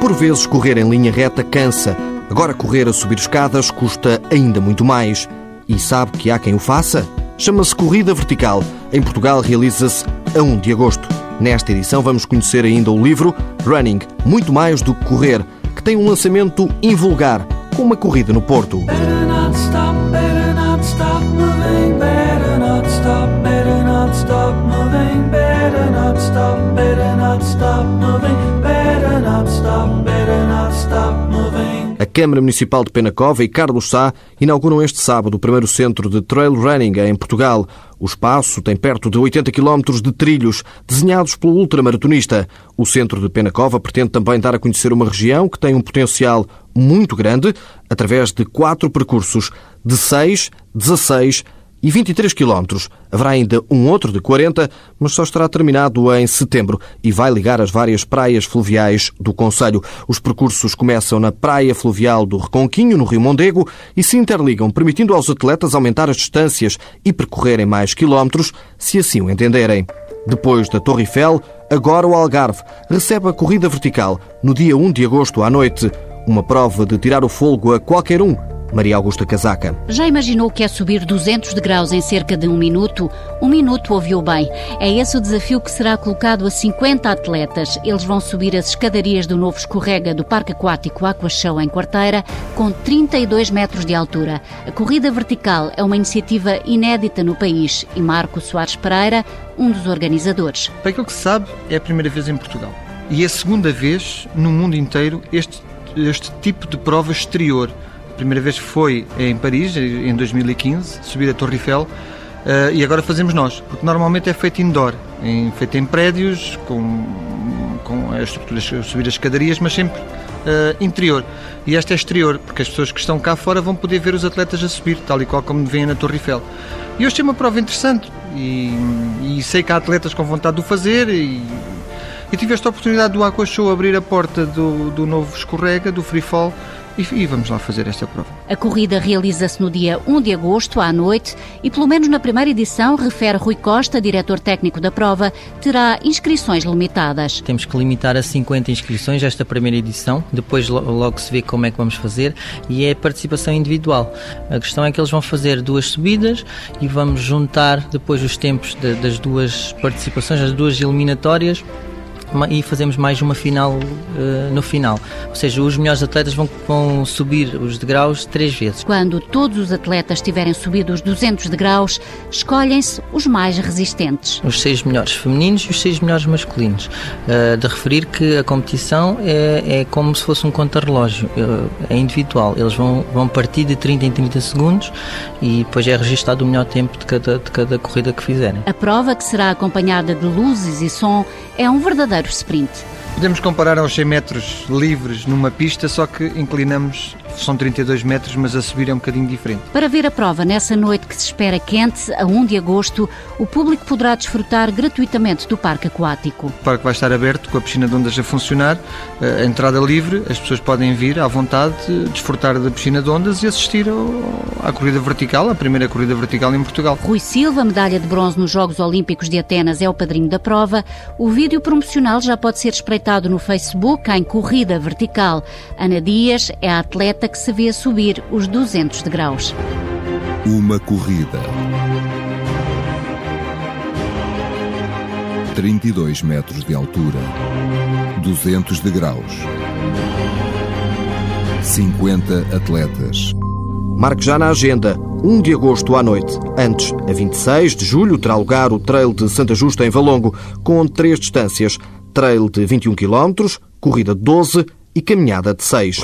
Por vezes, correr em linha reta cansa. Agora, correr a subir escadas custa ainda muito mais. E sabe que há quem o faça? Chama-se Corrida Vertical. Em Portugal, realiza-se a 1 de agosto. Nesta edição, vamos conhecer ainda o livro Running Muito Mais do que Correr, que tem um lançamento invulgar, com uma corrida no Porto. Câmara Municipal de Penacova e Carlos Sá inauguram este sábado o primeiro centro de trail running em Portugal. O espaço tem perto de 80 km de trilhos, desenhados pelo ultramaratonista. O centro de Penacova pretende também dar a conhecer uma região que tem um potencial muito grande, através de quatro percursos de 6, 16 e 23 km. Haverá ainda um outro de 40, mas só estará terminado em setembro e vai ligar as várias praias fluviais do Conselho. Os percursos começam na Praia Fluvial do Reconquinho, no Rio Mondego, e se interligam, permitindo aos atletas aumentar as distâncias e percorrerem mais quilómetros, se assim o entenderem. Depois da Torre Eiffel, agora o Algarve recebe a corrida vertical no dia 1 de agosto à noite. Uma prova de tirar o folgo a qualquer um. Maria Augusta Casaca. Já imaginou o que é subir 200 degraus em cerca de um minuto? Um minuto ouviu bem. É esse o desafio que será colocado a 50 atletas. Eles vão subir as escadarias do novo escorrega do Parque Aquático Aquashow em Quarteira, com 32 metros de altura. A corrida vertical é uma iniciativa inédita no país e Marco Soares Pereira, um dos organizadores. Para aquilo que se sabe, é a primeira vez em Portugal. E é a segunda vez no mundo inteiro este, este tipo de prova exterior. Primeira vez foi em Paris, em 2015, subir a Torre Eiffel, eh, e agora fazemos nós, porque normalmente é feito indoor, em, feito em prédios, com, com as estruturas, subir as escadarias, mas sempre eh, interior. E esta é exterior, porque as pessoas que estão cá fora vão poder ver os atletas a subir, tal e qual como vêem na Torre Eiffel. E hoje tem uma prova interessante, e, e sei que há atletas com vontade de o fazer, e, e tive esta oportunidade do Aqua Show abrir a porta do, do novo escorrega, do Free Fall, e, e vamos lá fazer esta prova. A corrida realiza-se no dia 1 de agosto, à noite, e pelo menos na primeira edição, refere Rui Costa, diretor técnico da prova, terá inscrições limitadas. Temos que limitar a 50 inscrições esta primeira edição, depois lo- logo se vê como é que vamos fazer e é participação individual. A questão é que eles vão fazer duas subidas e vamos juntar depois os tempos de- das duas participações, as duas eliminatórias e fazemos mais uma final eh, no final. Ou seja, os melhores atletas vão, vão subir os degraus três vezes. Quando todos os atletas tiverem subido os 200 degraus, escolhem-se os mais resistentes. os seis melhores femininos e os seis melhores masculinos. Uh, de referir que a competição é, é como se fosse um contra-relógio, uh, é individual. Eles vão, vão partir de 30 em 30 segundos e depois é registado o melhor tempo de cada, de cada corrida que fizerem. A prova, que será acompanhada de luzes e som, é um verdadeiro sprint. Podemos comparar aos 100 metros livres numa pista, só que inclinamos, são 32 metros, mas a subir é um bocadinho diferente. Para ver a prova nessa noite que se espera quente, a 1 de agosto, o público poderá desfrutar gratuitamente do parque aquático. O parque vai estar aberto com a piscina de ondas a funcionar, eh, a entrada livre, as pessoas podem vir à vontade, desfrutar da piscina de ondas e assistir ao- à corrida vertical, a primeira corrida vertical em Portugal. Rui Silva, medalha de bronze nos Jogos Olímpicos de Atenas, é o padrinho da prova. O vídeo promocional já pode ser espreitado no Facebook em Corrida Vertical. Ana Dias é a atleta que se vê a subir os 200 degraus. Uma corrida. 32 metros de altura. 200 degraus. 50 atletas. Marque já na agenda, 1 de agosto à noite. Antes, a 26 de julho, terá lugar o Trail de Santa Justa em Valongo, com três distâncias: Trail de 21 km, corrida de 12 e caminhada de 6.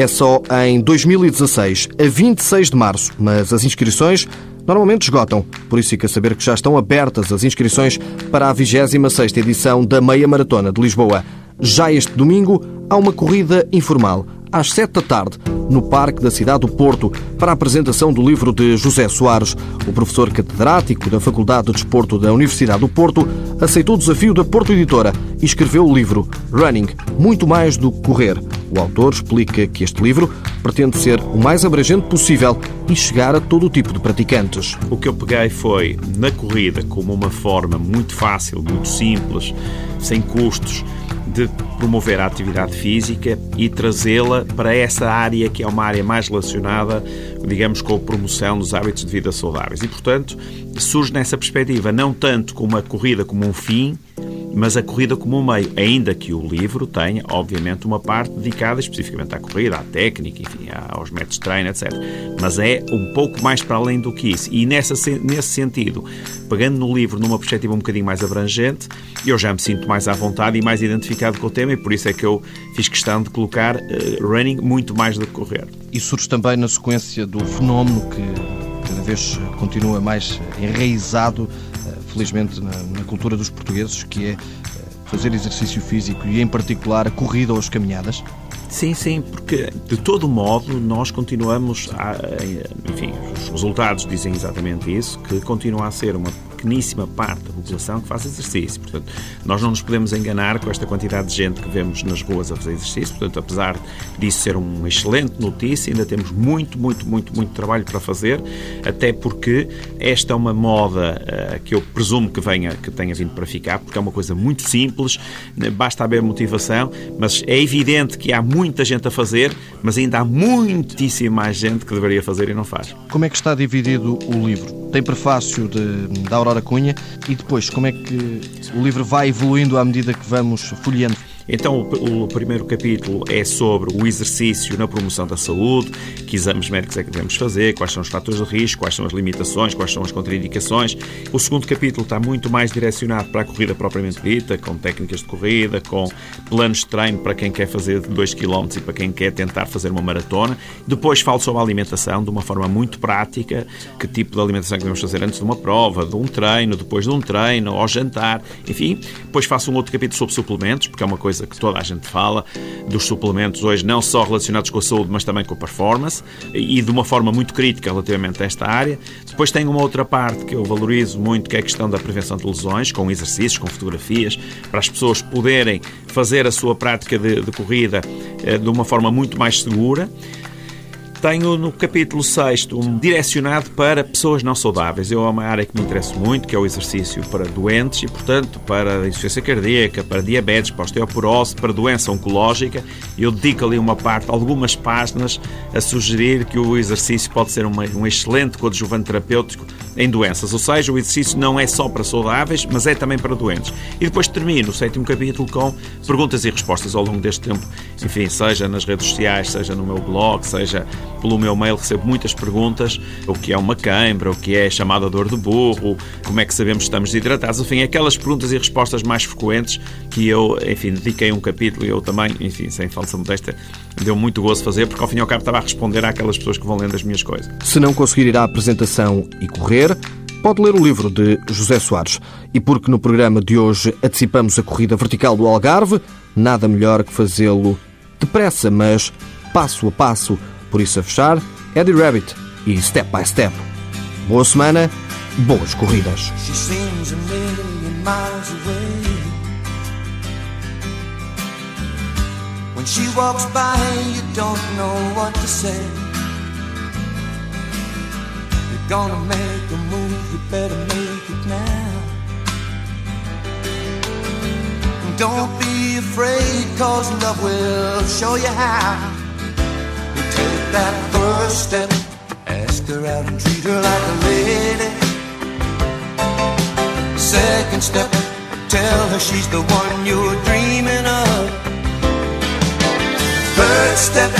É só em 2016, a 26 de março, mas as inscrições normalmente esgotam. Por isso fica a saber que já estão abertas as inscrições para a 26ª edição da Meia Maratona de Lisboa. Já este domingo há uma corrida informal, às 7 da tarde, no Parque da Cidade do Porto, para a apresentação do livro de José Soares. O professor catedrático da Faculdade de Desporto da Universidade do Porto aceitou o desafio da Porto Editora e escreveu o livro Running, muito mais do que correr. O autor explica que este livro pretende ser o mais abrangente possível e chegar a todo o tipo de praticantes. O que eu peguei foi na corrida como uma forma muito fácil, muito simples, sem custos, de promover a atividade física e trazê-la para essa área que é uma área mais relacionada, digamos, com a promoção dos hábitos de vida saudáveis. E, portanto, surge nessa perspectiva, não tanto como a corrida como um fim, mas a corrida como meio, ainda que o livro tenha, obviamente, uma parte dedicada especificamente à corrida, à técnica, enfim, aos métodos de treino, etc. Mas é um pouco mais para além do que isso. E nessa, nesse sentido, pegando no livro numa perspectiva um bocadinho mais abrangente, eu já me sinto mais à vontade e mais identificado com o tema e por isso é que eu fiz questão de colocar uh, running muito mais do que correr. E surge também na sequência do fenómeno que cada vez continua mais enraizado felizmente, na, na cultura dos portugueses, que é eh, fazer exercício físico e, em particular, a corrida ou as caminhadas? Sim, sim, porque de todo modo nós continuamos a. Enfim, os resultados dizem exatamente isso, que continua a ser uma pequeníssima parte da população que faz exercício. Portanto, nós não nos podemos enganar com esta quantidade de gente que vemos nas ruas a fazer exercício. Portanto, apesar disso ser uma excelente notícia, ainda temos muito, muito, muito, muito trabalho para fazer, até porque esta é uma moda uh, que eu presumo que venha, que tenha vindo para ficar, porque é uma coisa muito simples, né, basta haver motivação, mas é evidente que há muita gente a fazer, mas ainda há muitíssima mais gente que deveria fazer e não faz. Como é que está dividido o livro? Tem prefácio de, da Aurora Cunha e depois como é que o livro vai evoluindo à medida que vamos folheando? Então, o, o, primeiro capítulo é sobre o exercício na promoção da saúde, que exames médicos é que devemos fazer, quais são os fatores de risco, quais são as limitações, quais são as contraindicações. O segundo capítulo está muito mais direcionado para a corrida propriamente dita, com técnicas de corrida, com planos de treino para quem quer fazer 2 km e para quem quer tentar fazer uma maratona. Depois falo sobre a alimentação de uma forma muito prática, que tipo de alimentação que devemos fazer antes de uma prova, de um treino, depois de um treino, ao jantar, enfim. Depois faço um outro capítulo sobre suplementos, porque é uma coisa coisa que toda a gente fala, dos suplementos hoje, não só relacionados com a saúde, mas também com a performance, e de uma forma muito crítica relativamente a esta área. Depois tem uma outra parte que eu valorizo muito, que é a questão da prevenção de lesões, com exercícios, com fotografias, para as pessoas poderem fazer a sua prática de, de corrida eh, de uma forma muito mais segura. Tenho no capítulo 6 um direcionado para pessoas não saudáveis. Eu é uma área que me interessa muito, que é o exercício para doentes e, portanto, para insuficiência cardíaca, para diabetes, para osteoporose, para doença oncológica. Eu dedico ali uma parte, algumas páginas, a sugerir que o exercício pode ser uma, um excelente coadjuvante terapêutico em doenças. Ou seja, o exercício não é só para saudáveis, mas é também para doentes. E depois termino o sétimo capítulo com perguntas e respostas ao longo deste tempo. Enfim, seja nas redes sociais, seja no meu blog, seja pelo meu mail recebo muitas perguntas: o que é uma cãibra, o que é chamada dor de burro, como é que sabemos que estamos desidratados, enfim, aquelas perguntas e respostas mais frequentes que eu, enfim, dediquei um capítulo e eu também, enfim, sem falsa modéstia, deu muito gozo fazer, porque ao fim e ao cabo estava a responder àquelas pessoas que vão lendo as minhas coisas. Se não conseguir ir à apresentação e correr, pode ler o livro de José Soares. E porque no programa de hoje antecipamos a corrida vertical do Algarve, nada melhor que fazê-lo depressa, mas passo a passo por isso, a fechar, Eddie Rabbit e Step by Step. Boa semana, boas corridas. When she walks by, you don't know what to say. Gonna make a move, you better make it now. Don't be afraid, cause love will show you how. take that first step. Ask her out and treat her like a lady. Second step, tell her she's the one you're dreaming of. Third step,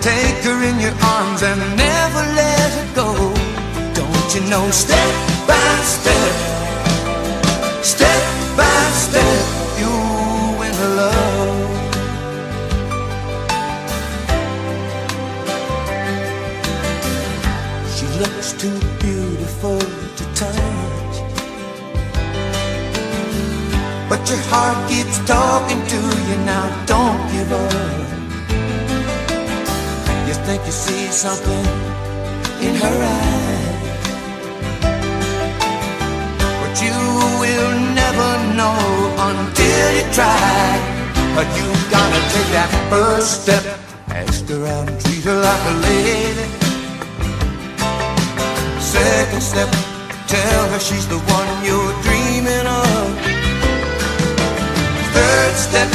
take her in your arms and you know, step by step, step by step, you her love. She looks too beautiful to touch. But your heart keeps talking to you now, don't give up. You think you see something in her eyes. Never know until you try. But you gotta take that first step. Ask her out and treat her like a lady. Second step, tell her she's the one you're dreaming of. Third step,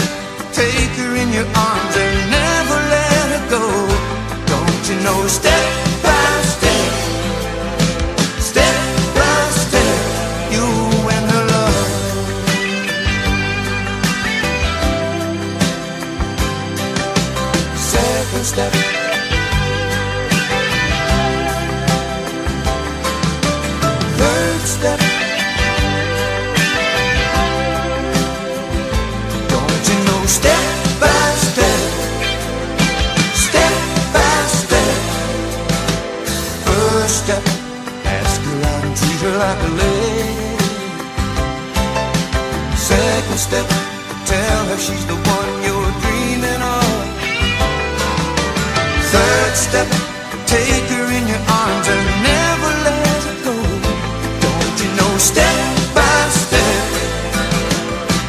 Second step, tell her she's the one you're dreaming of. Third step, take her in your arms and never let her go. Don't you know? Step by step,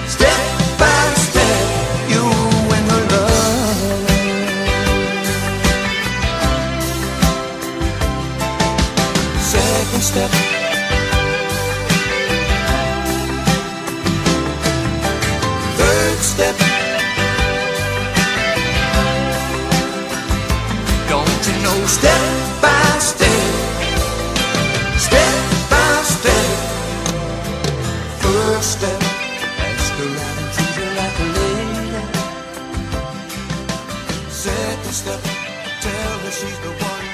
step by step, you and her love. Second step. Step, ask her out and treat her like a lady. Second step, tell her she's the one.